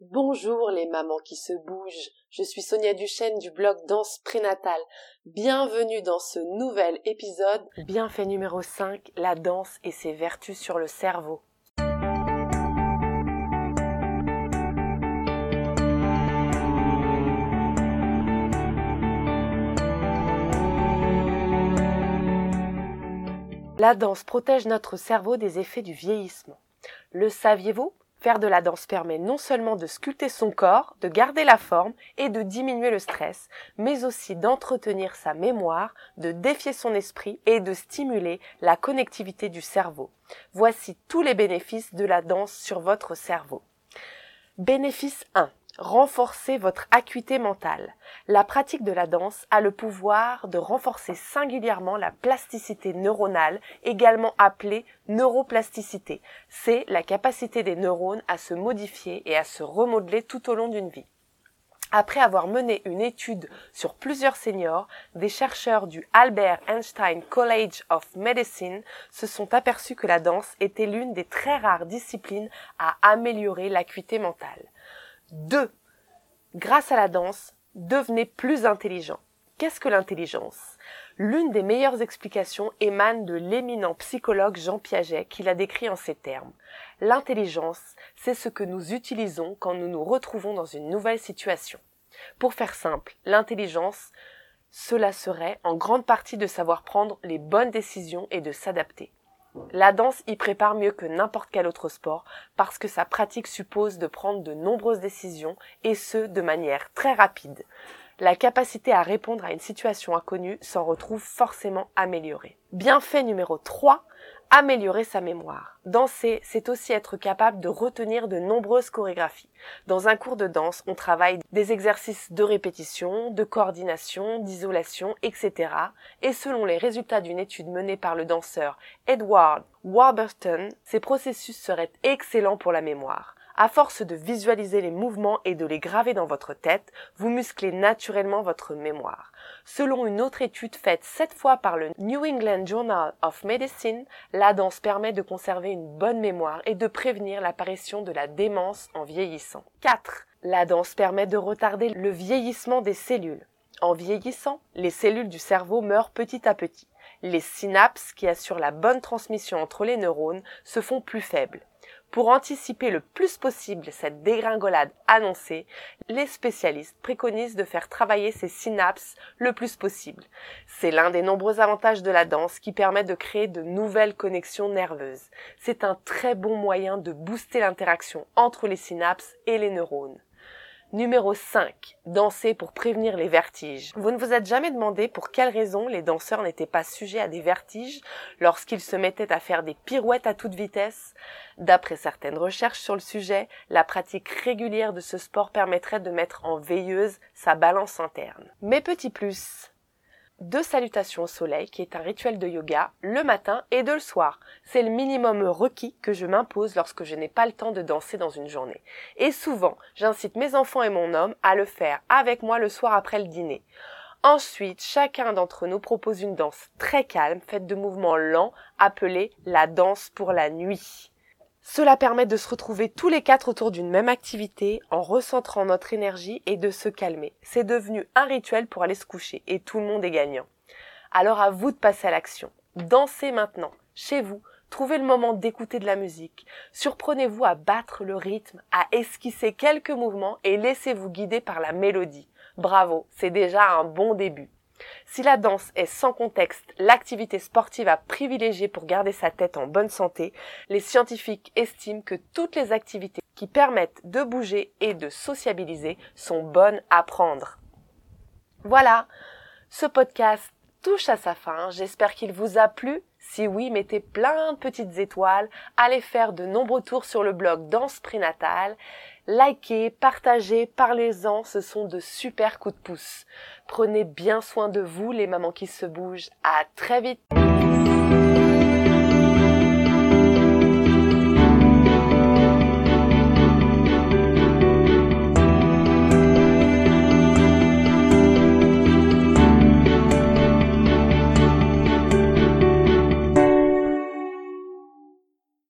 Bonjour les mamans qui se bougent, je suis Sonia Duchesne du blog Danse Prénatale. Bienvenue dans ce nouvel épisode. Bienfait numéro 5, la danse et ses vertus sur le cerveau. La danse protège notre cerveau des effets du vieillissement. Le saviez-vous? Faire de la danse permet non seulement de sculpter son corps, de garder la forme et de diminuer le stress, mais aussi d'entretenir sa mémoire, de défier son esprit et de stimuler la connectivité du cerveau. Voici tous les bénéfices de la danse sur votre cerveau. Bénéfice 1 renforcer votre acuité mentale. La pratique de la danse a le pouvoir de renforcer singulièrement la plasticité neuronale, également appelée neuroplasticité. C'est la capacité des neurones à se modifier et à se remodeler tout au long d'une vie. Après avoir mené une étude sur plusieurs seniors, des chercheurs du Albert Einstein College of Medicine se sont aperçus que la danse était l'une des très rares disciplines à améliorer l'acuité mentale. 2. Grâce à la danse, devenez plus intelligent. Qu'est-ce que l'intelligence? L'une des meilleures explications émane de l'éminent psychologue Jean Piaget qui l'a décrit en ces termes. L'intelligence, c'est ce que nous utilisons quand nous nous retrouvons dans une nouvelle situation. Pour faire simple, l'intelligence, cela serait en grande partie de savoir prendre les bonnes décisions et de s'adapter. La danse y prépare mieux que n'importe quel autre sport parce que sa pratique suppose de prendre de nombreuses décisions et ce de manière très rapide. La capacité à répondre à une situation inconnue s'en retrouve forcément améliorée. Bienfait numéro 3, améliorer sa mémoire. Danser, c'est aussi être capable de retenir de nombreuses chorégraphies. Dans un cours de danse, on travaille des exercices de répétition, de coordination, d'isolation, etc. Et selon les résultats d'une étude menée par le danseur Edward Warburton, ces processus seraient excellents pour la mémoire. À force de visualiser les mouvements et de les graver dans votre tête, vous musclez naturellement votre mémoire. Selon une autre étude faite cette fois par le New England Journal of Medicine, la danse permet de conserver une bonne mémoire et de prévenir l'apparition de la démence en vieillissant. 4. La danse permet de retarder le vieillissement des cellules. En vieillissant, les cellules du cerveau meurent petit à petit. Les synapses qui assurent la bonne transmission entre les neurones se font plus faibles. Pour anticiper le plus possible cette dégringolade annoncée, les spécialistes préconisent de faire travailler ces synapses le plus possible. C'est l'un des nombreux avantages de la danse qui permet de créer de nouvelles connexions nerveuses. C'est un très bon moyen de booster l'interaction entre les synapses et les neurones. Numéro 5. Danser pour prévenir les vertiges. Vous ne vous êtes jamais demandé pour quelles raisons les danseurs n'étaient pas sujets à des vertiges lorsqu'ils se mettaient à faire des pirouettes à toute vitesse? D'après certaines recherches sur le sujet, la pratique régulière de ce sport permettrait de mettre en veilleuse sa balance interne. Mes petits plus deux salutations au soleil, qui est un rituel de yoga, le matin et de le soir. C'est le minimum requis que je m'impose lorsque je n'ai pas le temps de danser dans une journée. Et souvent, j'incite mes enfants et mon homme à le faire avec moi le soir après le dîner. Ensuite, chacun d'entre nous propose une danse très calme, faite de mouvements lents, appelée la danse pour la nuit. Cela permet de se retrouver tous les quatre autour d'une même activité en recentrant notre énergie et de se calmer. C'est devenu un rituel pour aller se coucher et tout le monde est gagnant. Alors à vous de passer à l'action. Dansez maintenant, chez vous, trouvez le moment d'écouter de la musique, surprenez-vous à battre le rythme, à esquisser quelques mouvements et laissez-vous guider par la mélodie. Bravo, c'est déjà un bon début. Si la danse est sans contexte l'activité sportive à privilégier pour garder sa tête en bonne santé, les scientifiques estiment que toutes les activités qui permettent de bouger et de sociabiliser sont bonnes à prendre. Voilà, ce podcast touche à sa fin. J'espère qu'il vous a plu. Si oui, mettez plein de petites étoiles, allez faire de nombreux tours sur le blog Danse Prénatale Likez, partagez, parlez-en, ce sont de super coups de pouce. Prenez bien soin de vous, les mamans qui se bougent. À très vite!